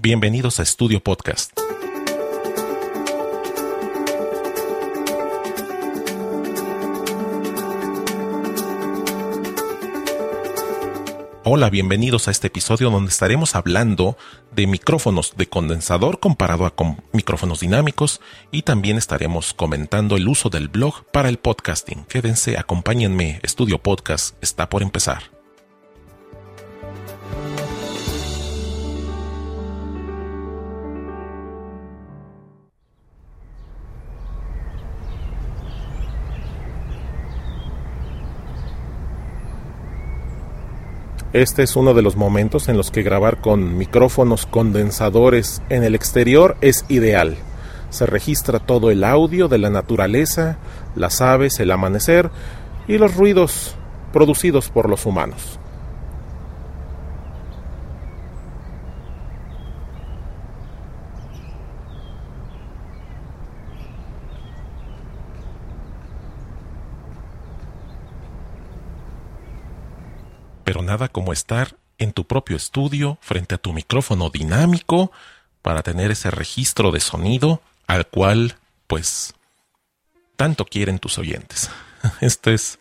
Bienvenidos a Estudio Podcast. Hola, bienvenidos a este episodio donde estaremos hablando de micrófonos de condensador comparado a con micrófonos dinámicos y también estaremos comentando el uso del blog para el podcasting. Quédense, acompáñenme, Estudio Podcast está por empezar. Este es uno de los momentos en los que grabar con micrófonos condensadores en el exterior es ideal. Se registra todo el audio de la naturaleza, las aves, el amanecer y los ruidos producidos por los humanos. Pero nada como estar en tu propio estudio frente a tu micrófono dinámico para tener ese registro de sonido al cual, pues, tanto quieren tus oyentes. Este es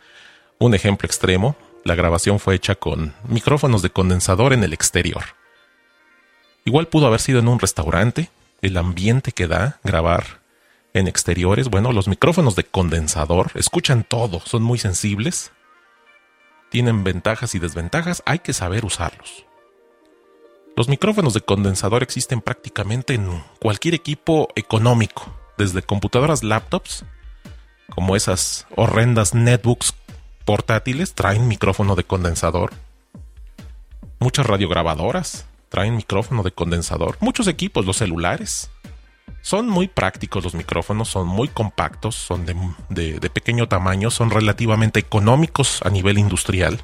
un ejemplo extremo. La grabación fue hecha con micrófonos de condensador en el exterior. Igual pudo haber sido en un restaurante, el ambiente que da grabar en exteriores. Bueno, los micrófonos de condensador escuchan todo, son muy sensibles, tienen ventajas y desventajas, hay que saber usarlos. Los micrófonos de condensador existen prácticamente en cualquier equipo económico, desde computadoras laptops, como esas horrendas netbooks portátiles, traen micrófono de condensador. Muchas radiograbadoras traen micrófono de condensador. Muchos equipos, los celulares, son muy prácticos los micrófonos, son muy compactos, son de, pequeño tamaño, son relativamente económicos a nivel industrial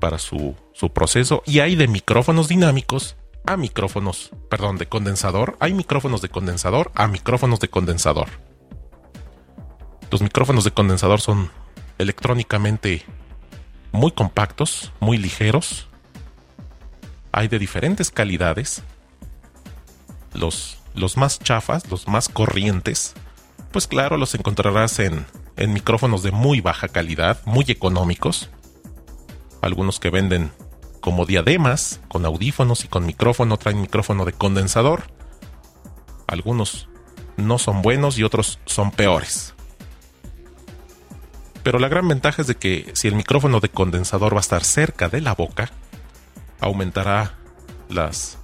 para su, su proceso. Y hay de micrófonos dinámicos a micrófonos, perdón, de condensador. Hay micrófonos de condensador a micrófonos de condensador. Los micrófonos de condensador son electrónicamente muy compactos, muy ligeros. Hay de diferentes calidades. Los los más chafas, los más corrientes, pues claro, los encontrarás en, en micrófonos de muy baja calidad, muy económicos. Algunos que venden como diademas, con audífonos y con micrófono, traen micrófono de condensador. Algunos no son buenos y otros son peores. Pero la gran ventaja es de que si el micrófono de condensador va a estar cerca de la boca, aumentará las,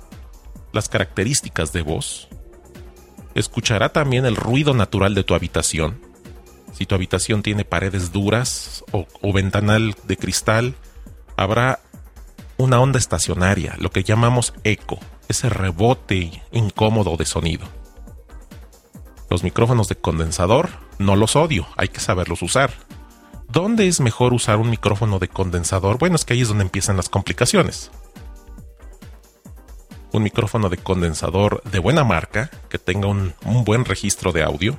las características de voz, escuchará también el ruido natural de tu habitación. Si tu habitación tiene paredes duras o, ventanal de cristal, habrá una onda estacionaria, lo que llamamos eco, ese rebote incómodo de sonido. Los micrófonos de condensador no los odio, hay que saberlos usar. ¿Dónde es mejor usar un micrófono de condensador? Bueno, es que ahí es donde empiezan las complicaciones un micrófono de condensador de buena marca, que tenga un, buen registro de audio.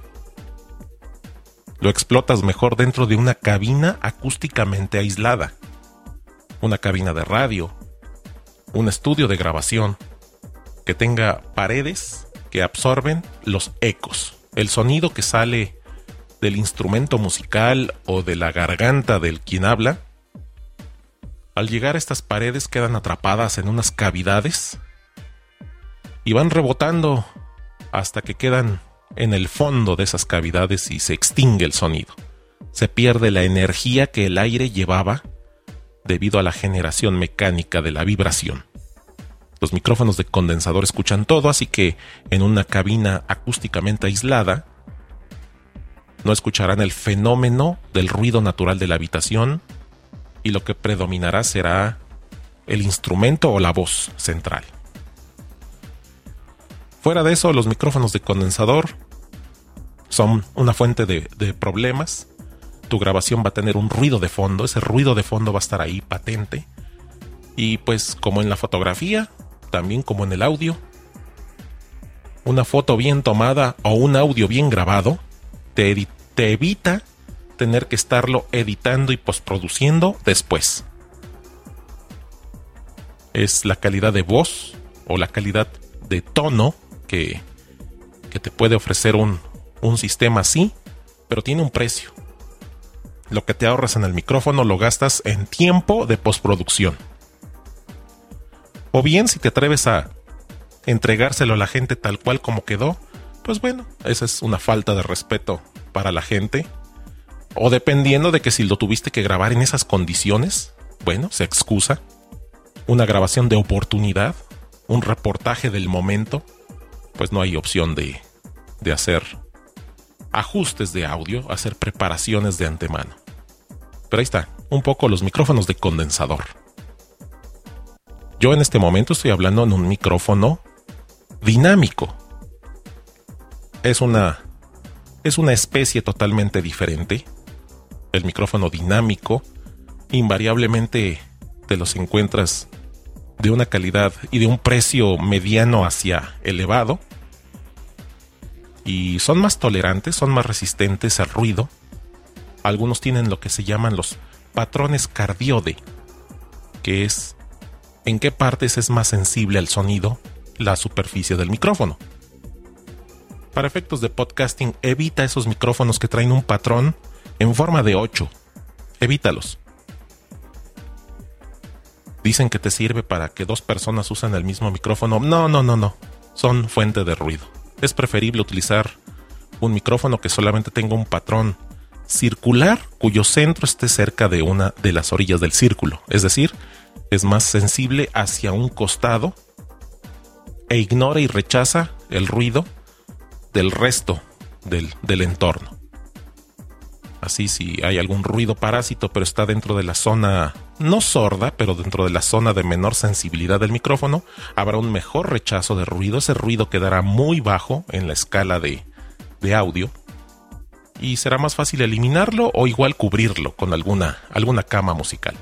Lo explotas mejor dentro de una cabina acústicamente aislada. Una cabina de radio. Un estudio de grabación. Que tenga paredes que absorben los ecos. El sonido que sale del instrumento musical o de la garganta del quien habla. Al llegar estas paredes quedan atrapadas en unas cavidades y van rebotando hasta que quedan en el fondo de esas cavidades y se extingue el sonido. Se pierde la energía que el aire llevaba debido a la generación mecánica de la vibración. Los micrófonos de condensador escuchan todo, así que en una cabina acústicamente aislada no escucharán el fenómeno del ruido natural de la habitación y lo que predominará será el instrumento o la voz central. Fuera de eso, los micrófonos de condensador son una fuente de, problemas. Tu grabación va a tener un ruido de fondo, ese ruido de fondo va a estar ahí patente. Y pues como en la fotografía, también como en el audio, una foto bien tomada o un audio bien grabado te, te evita tener que estarlo editando y postproduciendo después. Es la calidad de voz o la calidad de tono que, te puede ofrecer un, un sistema así, pero tiene un precio. Lo que te ahorras en el micrófono lo gastas en tiempo de postproducción. O bien si te atreves a entregárselo a la gente tal cual como quedó, pues bueno, esa es una falta de respeto para la gente. O dependiendo de que si lo tuviste que grabar en esas condiciones, bueno, se excusa. Una grabación de oportunidad, un reportaje del momento, pues no hay opción de, de hacer ajustes de audio, hacer preparaciones de antemano. Pero ahí está, un poco los micrófonos de condensador. Yo en este momento estoy hablando en un micrófono dinámico. Es una es una especie totalmente diferente. El micrófono dinámico invariablemente te los encuentras de una calidad y de un precio mediano hacia elevado. Y son más tolerantes, son más resistentes al ruido. Algunos tienen lo que se llaman los patrones cardiode, que es en qué partes es más sensible al sonido la superficie del micrófono. Para efectos de podcasting, evita esos micrófonos que traen un patrón en forma de 8. Evítalos. Dicen que te sirve para que dos personas usen el mismo micrófono. No, no, no, no. Son fuente de ruido. Es preferible utilizar un micrófono que solamente tenga un patrón circular cuyo centro esté cerca de una de las orillas del círculo. Es decir, es más sensible hacia un costado e ignora y rechaza el ruido del resto del, del entorno. Así si hay algún ruido parásito pero está dentro de la zona no sorda, pero dentro de la zona de menor sensibilidad del micrófono, habrá un mejor rechazo de ruido. Ese ruido quedará muy bajo en la escala de, de audio y será más fácil eliminarlo o igual cubrirlo con alguna, alguna cama musical.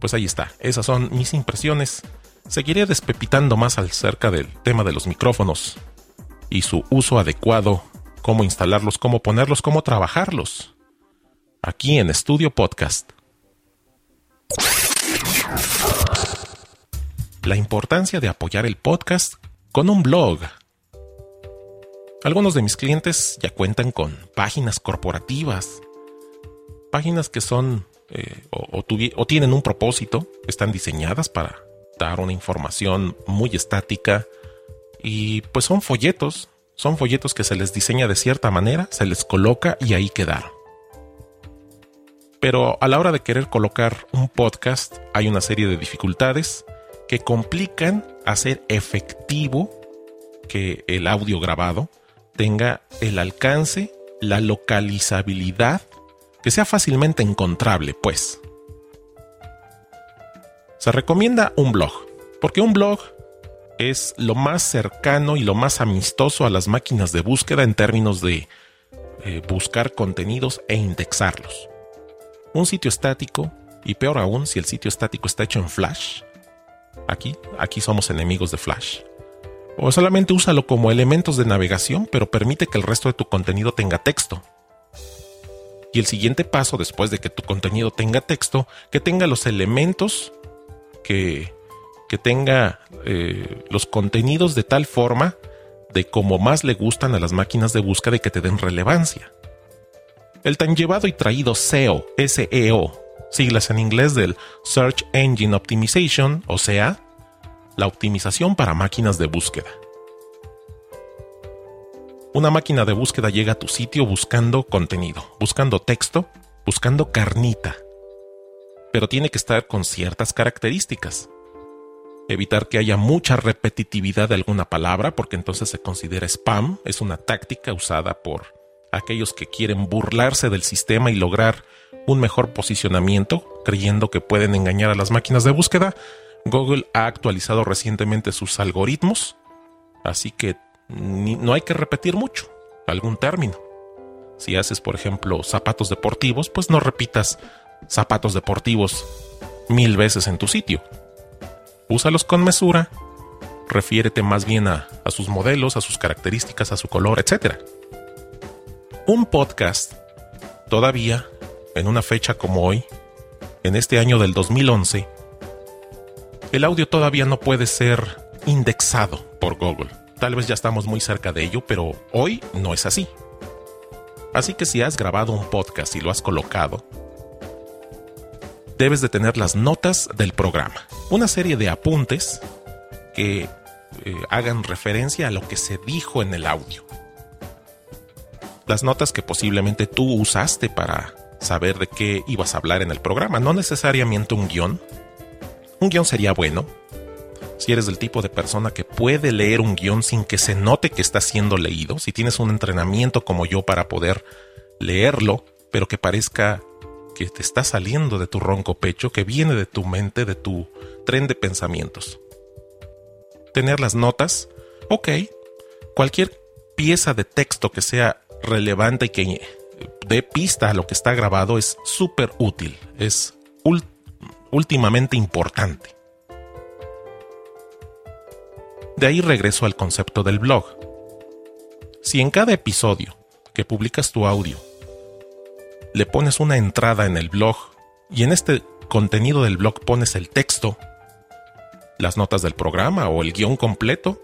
Pues ahí está, esas son mis impresiones Seguiré despepitando más acerca del tema de los micrófonos y su uso adecuado, cómo instalarlos, cómo ponerlos, cómo trabajarlos. Aquí en Estudio Podcast. La importancia de apoyar el podcast con un blog. Algunos de mis clientes ya cuentan con páginas corporativas, páginas que son eh, o tienen un propósito, están diseñadas para dar una información muy estática y pues son folletos, son folletos que se les diseña de cierta manera, se les coloca y ahí quedaron. Pero a la hora de querer colocar un podcast hay una serie de dificultades que complican hacer efectivo que el audio grabado tenga el alcance, la localizabilidad, que sea fácilmente encontrable, pues se recomienda un blog, porque un blog es lo más cercano y lo más amistoso a las máquinas de búsqueda en términos de eh, buscar contenidos e indexarlos. Un sitio estático, y peor aún si el sitio estático está hecho en Flash, aquí, aquí somos enemigos de Flash. O solamente úsalo como elementos de navegación, pero permite que el resto de tu contenido tenga texto. Y el siguiente paso, después de que tu contenido tenga texto, que tenga los elementos que, tenga eh, los contenidos de tal forma de como más le gustan a las máquinas de búsqueda y que te den relevancia. El tan llevado y traído SEO, SEO, siglas en inglés del Search Engine Optimization, o sea, la optimización para máquinas de búsqueda. Una máquina de búsqueda llega a tu sitio buscando contenido, buscando texto, buscando carnita, pero tiene que estar con ciertas características. Evitar que haya mucha repetitividad de alguna palabra, porque entonces se considera spam, es una táctica usada por aquellos que quieren burlarse del sistema y lograr un mejor posicionamiento, creyendo que pueden engañar a las máquinas de búsqueda. Google ha actualizado recientemente sus algoritmos Así que no hay que repetir mucho algún término. Si haces, por ejemplo, zapatos deportivos, pues no repitas zapatos deportivos mil veces en tu sitio. Úsalos con mesura, refiérete más bien a, a sus modelos, a sus características, a su color, etc. Un podcast, todavía, en una fecha como hoy, en este año del 2011, el audio todavía no puede ser indexado por Google. Tal vez ya estamos muy cerca de ello, pero hoy no es así. Así que si has grabado un podcast y lo has colocado, debes de tener las notas del programa. Una serie de apuntes que eh, hagan referencia a lo que se dijo en el audio. Las notas que posiblemente tú usaste para saber de qué ibas a hablar en el programa, no necesariamente un guion. Un guion sería bueno. Si eres del tipo de persona que puede leer un guion sin que se note que está siendo leído, si tienes un entrenamiento como yo para poder leerlo, pero que parezca que te está saliendo de tu ronco pecho, que viene de tu mente, de tu tren de pensamientos. Tener las notas, ok. Cualquier pieza de texto que sea relevante y que dé pista a lo que está grabado es súper útil, es últimamente importante. De ahí regreso al concepto del blog. Si en cada episodio que publicas tu audio le pones una entrada en el blog y en este contenido del blog pones el texto, las notas del programa o el guion completo,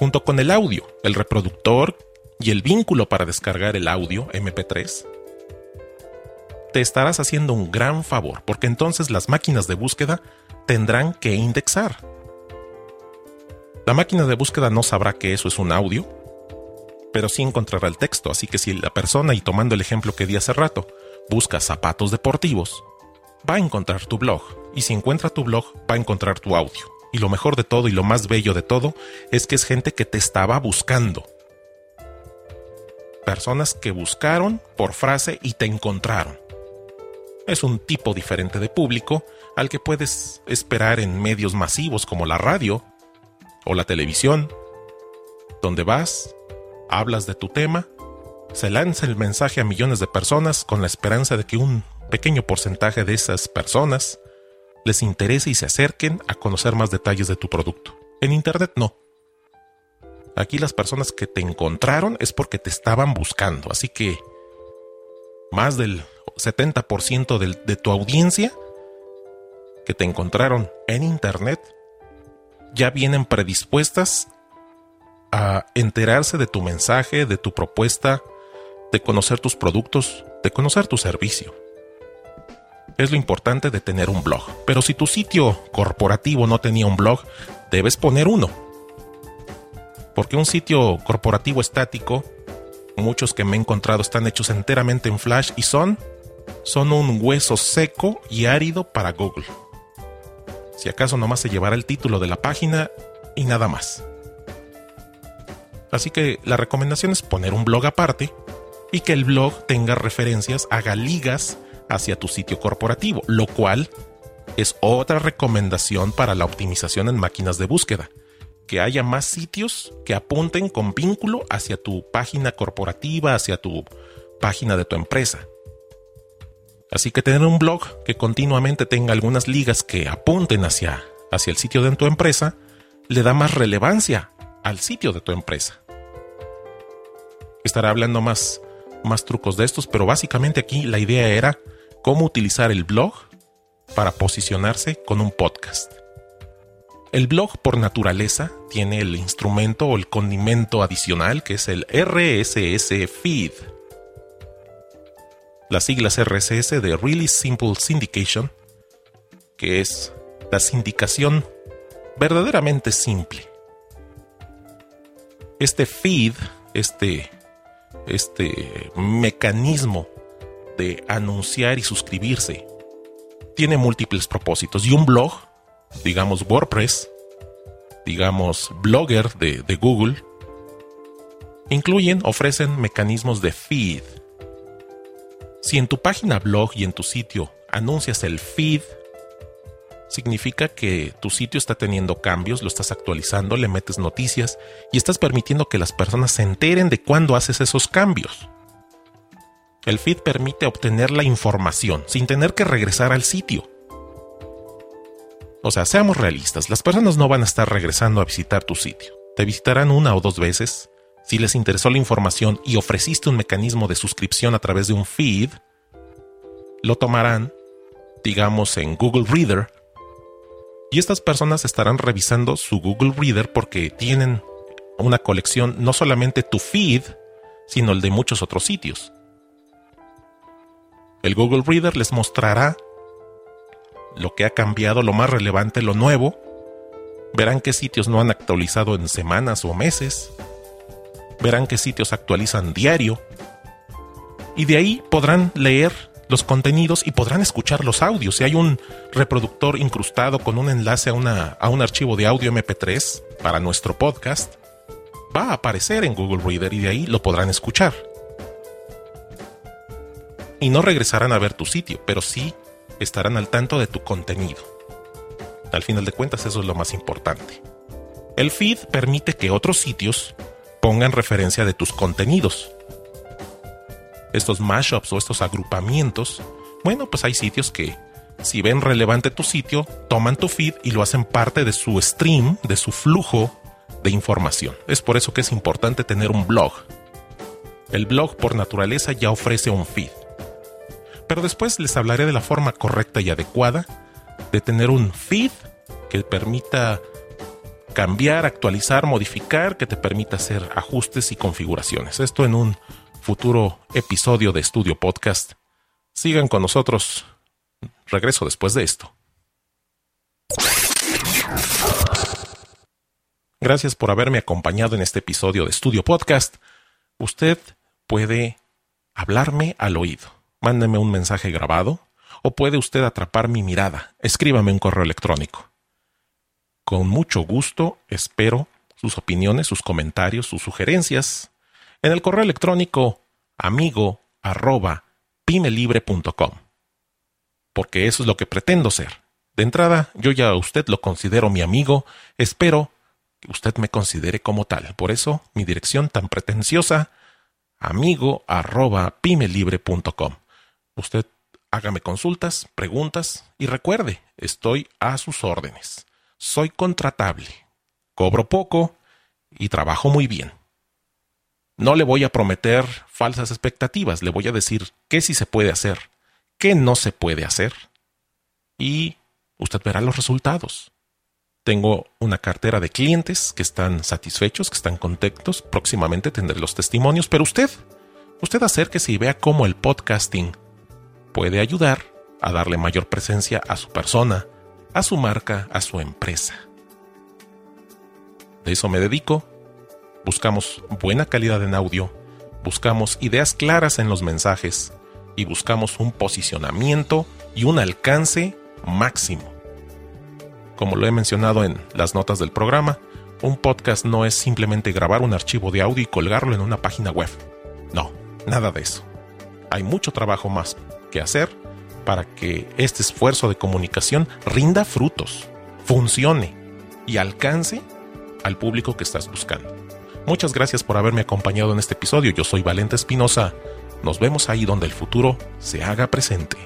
junto con el audio, el reproductor y el vínculo para descargar el audio MP3, te estarás haciendo un gran favor porque entonces las máquinas de búsqueda tendrán que indexar. La máquina de búsqueda no sabrá que eso es un audio, pero sí encontrará el texto, así que si la persona, y tomando el ejemplo que di hace rato, busca zapatos deportivos, va a encontrar tu blog, y si encuentra tu blog, va a encontrar tu audio. Y lo mejor de todo y lo más bello de todo es que es gente que te estaba buscando. Personas que buscaron por frase y te encontraron. Es un tipo diferente de público al que puedes esperar en medios masivos como la radio o la televisión, donde vas, hablas de tu tema, se lanza el mensaje a millones de personas con la esperanza de que un pequeño porcentaje de esas personas les interese y se acerquen a conocer más detalles de tu producto. En Internet no. Aquí las personas que te encontraron es porque te estaban buscando, así que más del 70% de tu audiencia que te encontraron en Internet ya vienen predispuestas a enterarse de tu mensaje, de tu propuesta, de conocer tus productos, de conocer tu servicio es lo importante de tener un blog. Pero si tu sitio corporativo no tenía un blog, debes poner uno. Porque un sitio corporativo estático, muchos que me he encontrado están hechos enteramente en Flash y son, son un hueso seco y árido para Google. Si acaso nomás se llevará el título de la página y nada más. Así que la recomendación es poner un blog aparte y que el blog tenga referencias, haga ligas hacia tu sitio corporativo, lo cual es otra recomendación para la optimización en máquinas de búsqueda. Que haya más sitios que apunten con vínculo hacia tu página corporativa, hacia tu página de tu empresa. Así que tener un blog que continuamente tenga algunas ligas que apunten hacia, hacia el sitio de tu empresa le da más relevancia al sitio de tu empresa. Estaré hablando más, más trucos de estos, pero básicamente aquí la idea era cómo utilizar el blog para posicionarse con un podcast. El blog por naturaleza tiene el instrumento o el condimento adicional que es el RSS Feed. Las siglas RSS de Really Simple Syndication, que es la sindicación verdaderamente simple. Este feed, este, este mecanismo de anunciar y suscribirse. Tiene múltiples propósitos y un blog, digamos WordPress, digamos Blogger de, de Google, incluyen, ofrecen mecanismos de feed. Si en tu página blog y en tu sitio anuncias el feed, significa que tu sitio está teniendo cambios, lo estás actualizando, le metes noticias y estás permitiendo que las personas se enteren de cuándo haces esos cambios. El feed permite obtener la información sin tener que regresar al sitio. O sea, seamos realistas, las personas no van a estar regresando a visitar tu sitio. Te visitarán una o dos veces. Si les interesó la información y ofreciste un mecanismo de suscripción a través de un feed, lo tomarán, digamos, en Google Reader. Y estas personas estarán revisando su Google Reader porque tienen una colección, no solamente tu feed, sino el de muchos otros sitios. El Google Reader les mostrará lo que ha cambiado, lo más relevante, lo nuevo. Verán qué sitios no han actualizado en semanas o meses. Verán qué sitios actualizan diario. Y de ahí podrán leer los contenidos y podrán escuchar los audios. Si hay un reproductor incrustado con un enlace a, una, a un archivo de audio MP3 para nuestro podcast, va a aparecer en Google Reader y de ahí lo podrán escuchar. Y no regresarán a ver tu sitio, pero sí estarán al tanto de tu contenido. Al final de cuentas eso es lo más importante. El feed permite que otros sitios pongan referencia de tus contenidos. Estos mashups o estos agrupamientos, bueno, pues hay sitios que si ven relevante tu sitio, toman tu feed y lo hacen parte de su stream, de su flujo de información. Es por eso que es importante tener un blog. El blog por naturaleza ya ofrece un feed pero después les hablaré de la forma correcta y adecuada de tener un feed que permita cambiar, actualizar, modificar, que te permita hacer ajustes y configuraciones. Esto en un futuro episodio de Estudio Podcast. Sigan con nosotros. Regreso después de esto. Gracias por haberme acompañado en este episodio de Estudio Podcast. Usted puede hablarme al oído mándeme un mensaje grabado o puede usted atrapar mi mirada. Escríbame un correo electrónico. Con mucho gusto espero sus opiniones, sus comentarios, sus sugerencias en el correo electrónico amigo arroba pimelibre.com. Porque eso es lo que pretendo ser. De entrada, yo ya a usted lo considero mi amigo, espero que usted me considere como tal. Por eso, mi dirección tan pretenciosa, amigo arroba pimelibre.com. Usted hágame consultas, preguntas y recuerde, estoy a sus órdenes. Soy contratable, cobro poco y trabajo muy bien. No le voy a prometer falsas expectativas, le voy a decir qué sí se puede hacer, qué no se puede hacer. Y usted verá los resultados. Tengo una cartera de clientes que están satisfechos, que están contentos. Próximamente tendré los testimonios, pero usted, usted acérquese y vea cómo el podcasting puede ayudar a darle mayor presencia a su persona, a su marca, a su empresa. De eso me dedico. Buscamos buena calidad en audio, buscamos ideas claras en los mensajes y buscamos un posicionamiento y un alcance máximo. Como lo he mencionado en las notas del programa, un podcast no es simplemente grabar un archivo de audio y colgarlo en una página web. No, nada de eso. Hay mucho trabajo más que hacer para que este esfuerzo de comunicación rinda frutos, funcione y alcance al público que estás buscando. Muchas gracias por haberme acompañado en este episodio. Yo soy Valente Espinosa. Nos vemos ahí donde el futuro se haga presente.